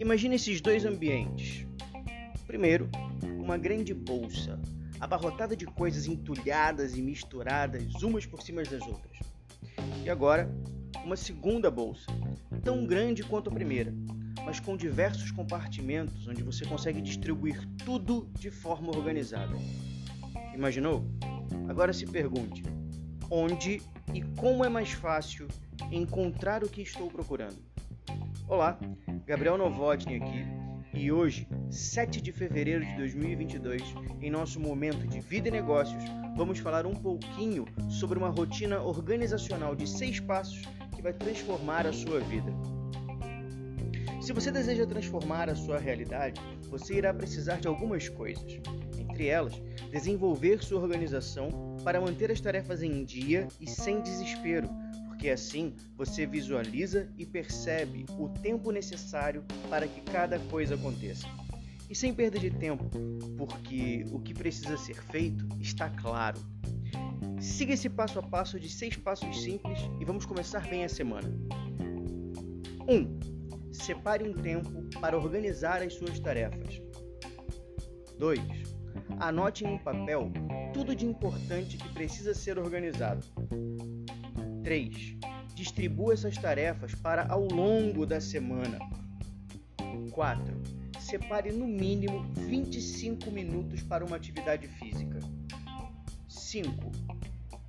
Imagine esses dois ambientes. Primeiro, uma grande bolsa, abarrotada de coisas entulhadas e misturadas umas por cima das outras. E agora, uma segunda bolsa, tão grande quanto a primeira, mas com diversos compartimentos onde você consegue distribuir tudo de forma organizada. Imaginou? Agora se pergunte: onde e como é mais fácil encontrar o que estou procurando? Olá, Gabriel Novotny aqui e hoje, 7 de fevereiro de 2022, em nosso momento de vida e negócios, vamos falar um pouquinho sobre uma rotina organizacional de seis passos que vai transformar a sua vida. Se você deseja transformar a sua realidade, você irá precisar de algumas coisas. Entre elas, desenvolver sua organização para manter as tarefas em dia e sem desespero, porque assim você visualiza e percebe o tempo necessário para que cada coisa aconteça. E sem perda de tempo, porque o que precisa ser feito está claro. Siga esse passo a passo de seis passos simples e vamos começar bem a semana. 1. Um, separe um tempo para organizar as suas tarefas. 2. Anote em um papel tudo de importante que precisa ser organizado. 3. Distribua essas tarefas para ao longo da semana. 4. Separe no mínimo 25 minutos para uma atividade física. 5.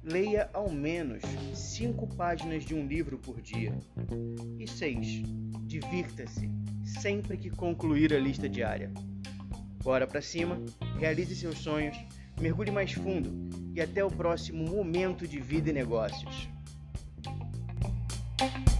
Leia ao menos 5 páginas de um livro por dia. E 6. Divirta-se sempre que concluir a lista diária. Bora para cima, realize seus sonhos, mergulhe mais fundo e até o próximo momento de vida e negócios. thank you